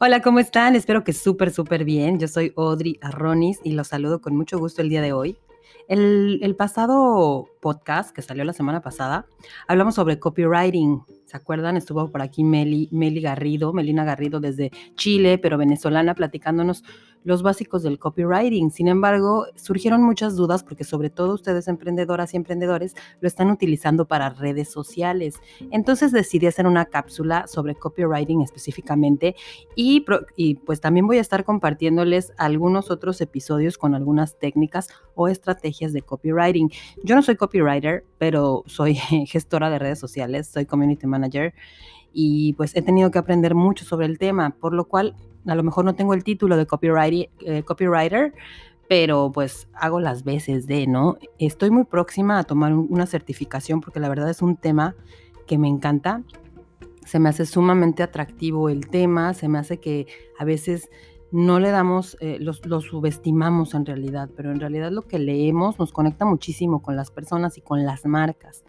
Hola, ¿cómo están? Espero que súper, súper bien. Yo soy Audrey Arronis y los saludo con mucho gusto el día de hoy. El, pasado podcast que salió la semana pasada, hablamos sobre copywriting. ¿Se acuerdan? Estuvo por aquí Meli, Meli Garrido, Melina Garrido desde Chile, pero venezolana, platicándonos los básicos del copywriting. Sin embargo, surgieron muchas dudas porque sobre todo ustedes emprendedoras y emprendedores lo están utilizando para redes sociales. Entonces decidí hacer una cápsula sobre copywriting específicamente y, y pues también voy a estar compartiéndoles algunos otros episodios con algunas técnicas o estrategias de copywriting. Yo no soy copywriter, pero soy gestora de redes sociales, soy community manager y pues he tenido que aprender mucho sobre el tema, por lo cual a lo mejor no tengo el título de copywriter, eh, copywriter pero pues hago las veces de, ¿no? Estoy muy próxima a tomar una certificación porque la verdad es un tema que me encanta. Se me hace sumamente atractivo el tema, se me hace que a veces no le damos, eh, lo subestimamos en realidad, pero en realidad lo que leemos nos conecta muchísimo con las personas y con las marcas.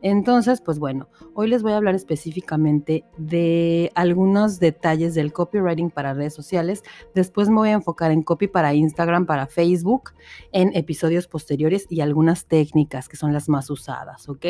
Entonces, pues bueno, hoy les voy a hablar específicamente de algunos detalles del copywriting para redes sociales. Después me voy a enfocar en copy para Instagram, para Facebook, en episodios posteriores y algunas técnicas que son las más usadas, ¿ok?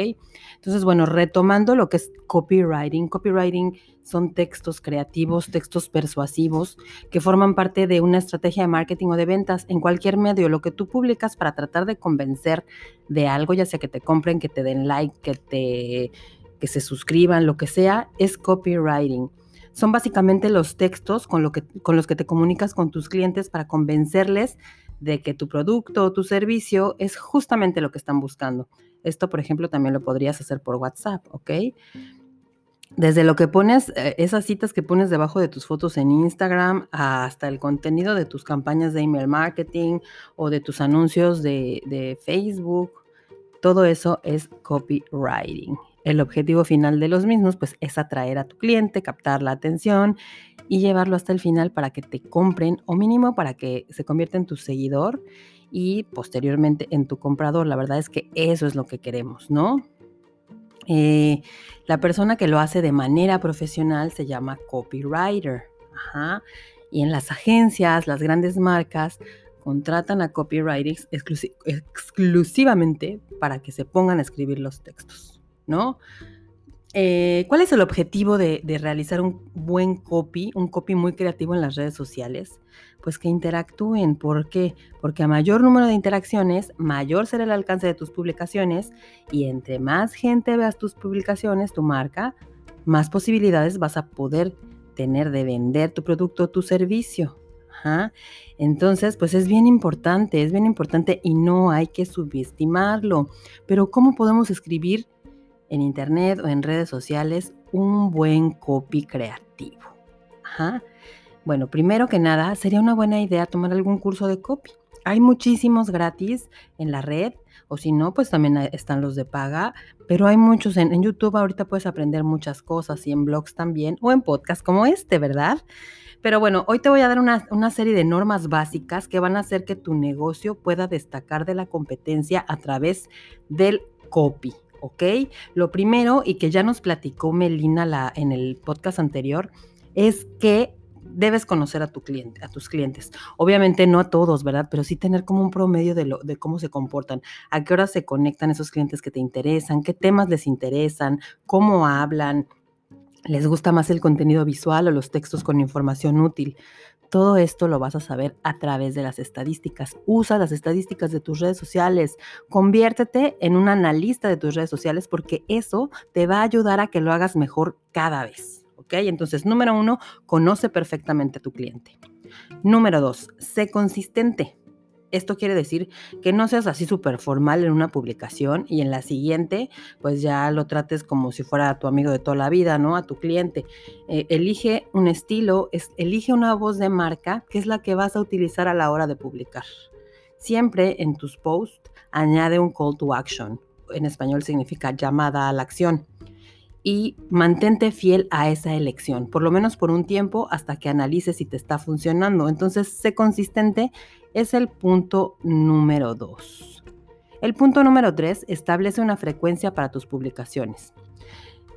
Entonces, bueno, retomando lo que es copywriting, copywriting son textos creativos, textos persuasivos que forman parte de una estrategia de marketing o de ventas en cualquier medio, lo que tú publicas para tratar de convencer de algo, ya sea que te compren, que te den like, que te que se suscriban, lo que sea, es copywriting. Son básicamente los textos con, los que te comunicas con tus clientes para convencerles de que tu producto o tu servicio es justamente lo que están buscando. Esto, por ejemplo, también lo podrías hacer por WhatsApp, ¿ok? desde lo que pones, eh, esas citas que pones debajo de tus fotos en Instagram, hasta el contenido de tus campañas de email marketing o de tus anuncios de Facebook, todo eso es copywriting. El objetivo final de los mismos, pues, es atraer a tu cliente, captar la atención y llevarlo hasta el final para que te compren o mínimo para que se convierta en tu seguidor y posteriormente en tu comprador. La verdad es que eso es lo que queremos, ¿no? Eh, la persona que lo hace de manera profesional se llama copywriter. Y en las agencias, las grandes marcas contratan a copywriters exclusivamente para que se pongan a escribir los textos, ¿no? Eh, ¿Cuál es el objetivo de, realizar un buen copy, un copy muy creativo en las redes sociales? Pues que interactúen. ¿Por qué? Porque a mayor número de interacciones, mayor será el alcance de tus publicaciones y entre más gente veas tus publicaciones, tu marca, más posibilidades vas a poder tener de vender tu producto o tu servicio. Entonces, pues es bien importante, es bien importante y no hay que subestimarlo. Pero ¿cómo podemos escribir? en internet o en redes sociales un buen copy creativo. Bueno, primero que nada, sería una buena idea tomar algún curso de copy. Hay muchísimos gratis en la red, o si no, pues también están los de paga, pero hay muchos en, YouTube. Ahorita puedes aprender muchas cosas y en blogs también, o en podcasts como este, ¿verdad? Pero bueno, hoy te voy a dar una, una, serie de normas básicas que van a hacer que tu negocio pueda destacar de la competencia a través del copy. ¿ok? Lo primero, y que ya nos platicó Melina en el podcast anterior, es que debes conocer a tu cliente, a tus clientes. Obviamente no a todos, ¿verdad? Pero sí tener como un promedio de, lo, de cómo se comportan, a qué horas se conectan esos clientes que te interesan, qué temas les interesan, cómo hablan, les gusta más el contenido visual o los textos con información útil. Todo esto lo vas a saber a través de las estadísticas. Usa las estadísticas de tus redes sociales. Conviértete en un analista de tus redes sociales porque eso te va a ayudar a que lo hagas mejor cada vez. ¿Ok? Entonces, número uno, conoce perfectamente a tu cliente. Número dos, sé consistente. Esto quiere decir que no seas así súper formal en una publicación y en la siguiente, pues ya lo trates como si fuera tu amigo de toda la vida, ¿no? A tu cliente. Eh, elige un estilo, es, elige una voz de marca que es la que vas a utilizar a la hora de publicar. Siempre en tus posts añade un call to action. En español significa llamada a la acción y mantente fiel a esa elección, por lo menos por un tiempo hasta que analices si te está funcionando. Entonces, sé consistente es el punto número dos. El punto número tres establece una frecuencia para tus publicaciones.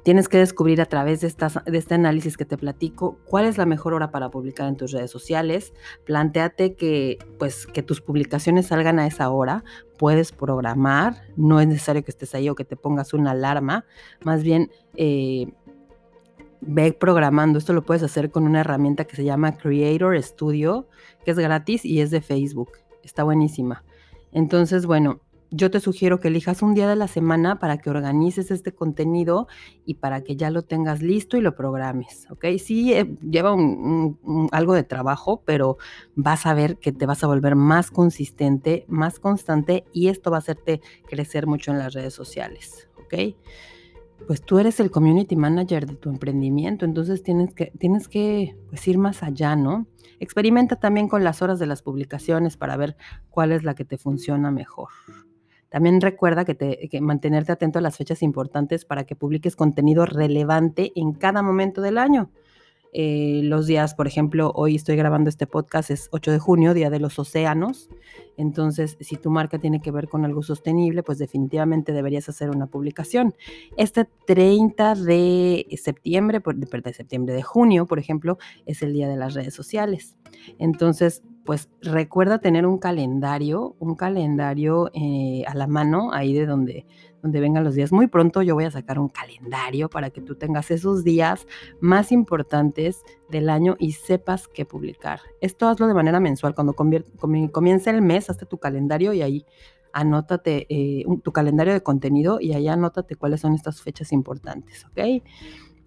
Tienes que descubrir a través de, de, este análisis que te platico cuál es la mejor hora para publicar en tus redes sociales. Plantéate que, pues, que tus publicaciones salgan a esa hora. Puedes programar, no es necesario que estés ahí o que te pongas una alarma. Más bien, eh, ve programando. Esto lo puedes hacer con una herramienta que se llama Creator Studio, que es gratis y es de Facebook. Está buenísima. Entonces, bueno, yo te sugiero que elijas un día de la semana para que organices este contenido y para que ya lo tengas listo y lo programes, ¿ok? Sí, eh, lleva algo de trabajo, pero vas a ver que te vas a volver más consistente, más constante y esto va a hacerte crecer mucho en las redes sociales, ¿ok? Pues tú eres el community manager de tu emprendimiento, entonces tienes que, tienes que pues, ir más allá, ¿no? Experimenta también con las horas de las publicaciones para ver cuál es la que te funciona mejor. También recuerda que, te, que mantenerte atento a las fechas importantes para que publiques contenido relevante en cada momento del año. Eh, los días, por ejemplo, hoy estoy grabando este podcast, es 8 de junio, Día de los Océanos. Entonces, si tu marca tiene que ver con algo sostenible, pues definitivamente deberías hacer una publicación. Este 30 de septiembre, de septiembre, de junio, por ejemplo, es el Día de las Redes Sociales. Entonces, pues recuerda tener un calendario, un calendario eh, a la mano, ahí de donde, donde vengan los días. Muy pronto yo voy a sacar un calendario para que tú tengas esos días más importantes del año y sepas qué publicar. Esto hazlo de manera mensual. Cuando comience el mes, hazte tu calendario y ahí anótate eh, tu calendario de contenido y ahí anótate cuáles son estas fechas importantes, ¿ok?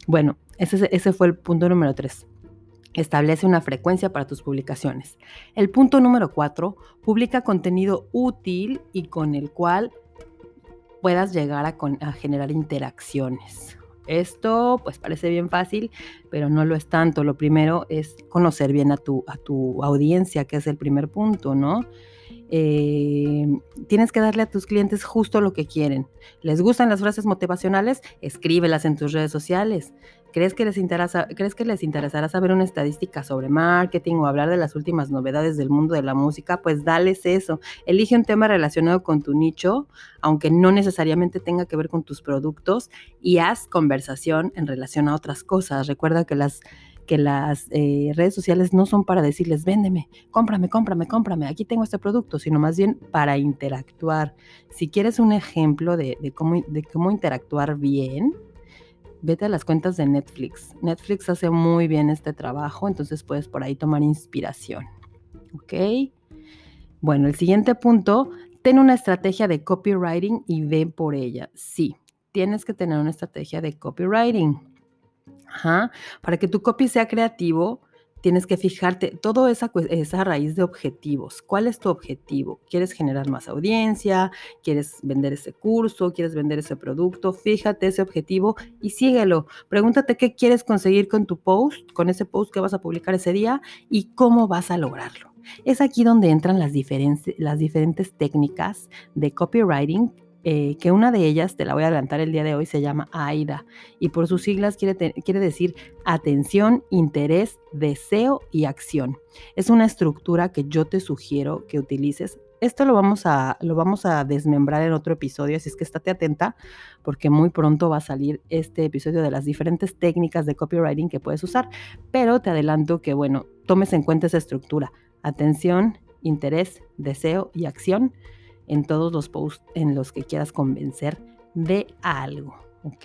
Bueno, ese, ese fue el punto número tres. Establece una frecuencia para tus publicaciones. El punto número cuatro, publica contenido útil y con el cual puedas llegar a, generar interacciones. Esto pues parece bien fácil, pero no lo es tanto. Lo primero es conocer bien a tu, a tu audiencia, que es el primer punto, ¿no? Eh, tienes que darle a tus clientes justo lo que quieren. ¿Les gustan las frases motivacionales? Escríbelas en tus redes sociales. ¿Crees que, les interesa, ¿Crees que les interesará saber una estadística sobre marketing o hablar de las últimas novedades del mundo de la música? Pues dales eso. Elige un tema relacionado con tu nicho, aunque no necesariamente tenga que ver con tus productos, y haz conversación en relación a otras cosas. Recuerda que las que las eh, redes sociales no son para decirles, véndeme, cómprame, cómprame, cómprame, aquí tengo este producto, sino más bien para interactuar. Si quieres un ejemplo de, cómo, de cómo interactuar bien, vete a las cuentas de Netflix. Netflix hace muy bien este trabajo, entonces puedes por ahí tomar inspiración. ¿Ok? Bueno, el siguiente punto, ten una estrategia de copywriting y ve por ella. Sí, tienes que tener una estrategia de copywriting. Ajá. Para que tu copy sea creativo, tienes que fijarte todo esa, esa raíz de objetivos. ¿Cuál es tu objetivo? ¿Quieres generar más audiencia? ¿Quieres vender ese curso? ¿Quieres vender ese producto? Fíjate ese objetivo y síguelo. Pregúntate qué quieres conseguir con tu post, con ese post que vas a publicar ese día y cómo vas a lograrlo. Es aquí donde entran las, las diferentes técnicas de copywriting eh, que una de ellas, te la voy a adelantar el día de hoy, se llama AIDA y por sus siglas quiere, quiere decir atención, interés, deseo y acción. Es una estructura que yo te sugiero que utilices. Esto lo vamos, a, lo vamos a desmembrar en otro episodio, así es que estate atenta porque muy pronto va a salir este episodio de las diferentes técnicas de copywriting que puedes usar. Pero te adelanto que, bueno, tomes en cuenta esa estructura. Atención, interés, deseo y acción en todos los posts en los que quieras convencer de algo. ¿Ok?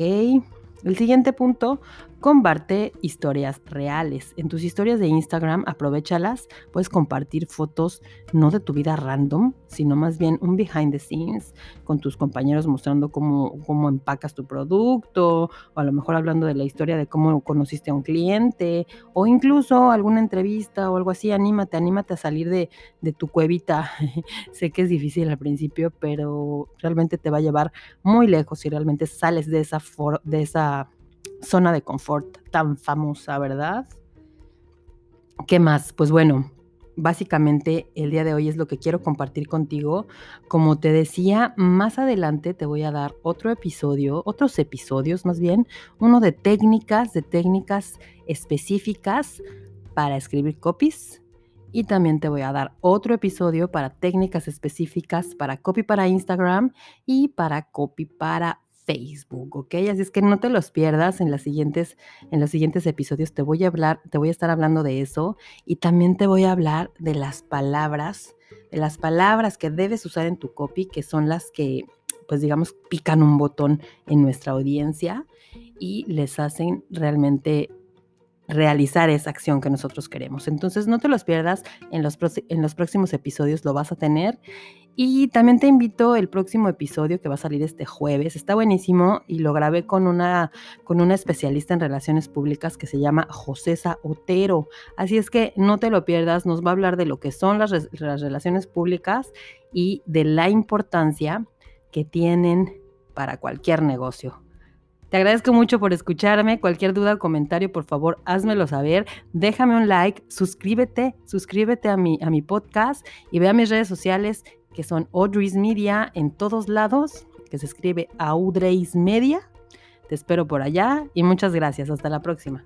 El siguiente punto, comparte historias reales. En tus historias de Instagram, aprovechalas, puedes compartir fotos no de tu vida random, sino más bien un behind the scenes con tus compañeros mostrando cómo, cómo empacas tu producto, o a lo mejor hablando de la historia de cómo conociste a un cliente, o incluso alguna entrevista o algo así. Anímate, anímate a salir de, de tu cuevita. sé que es difícil al principio, pero realmente te va a llevar muy lejos si realmente sales de esa, de esa zona de confort tan famosa, ¿verdad? ¿Qué más? Pues bueno, básicamente el día de hoy es lo que quiero compartir contigo. Como te decía, más adelante te voy a dar otro episodio, otros episodios más bien, uno de técnicas, de técnicas específicas para escribir copies. Y también te voy a dar otro episodio para técnicas específicas para copy para Instagram y para copy para Facebook, ¿ok? Así es que no te los pierdas en, las siguientes, en los siguientes episodios. Te voy a hablar, te voy a estar hablando de eso y también te voy a hablar de las palabras, de las palabras que debes usar en tu copy, que son las que, pues digamos, pican un botón en nuestra audiencia y les hacen realmente realizar esa acción que nosotros queremos. Entonces no te los pierdas, en los, próximos episodios lo vas a tener y también te invito el próximo episodio que va a salir este jueves. Está buenísimo y lo grabé con una, con una especialista en relaciones públicas que se llama Josesa Otero. Así es que no te lo pierdas, nos va a hablar de lo que son las relaciones públicas y de la importancia que tienen para cualquier negocio. Te agradezco mucho por escucharme. Cualquier duda o comentario, por favor, házmelo saber. Déjame un like, suscríbete, suscríbete a mi, a mi podcast y ve a mis redes sociales que son Audrey's Media en todos lados, que se escribe Audrey's Media. Te espero por allá y muchas gracias. Hasta la próxima.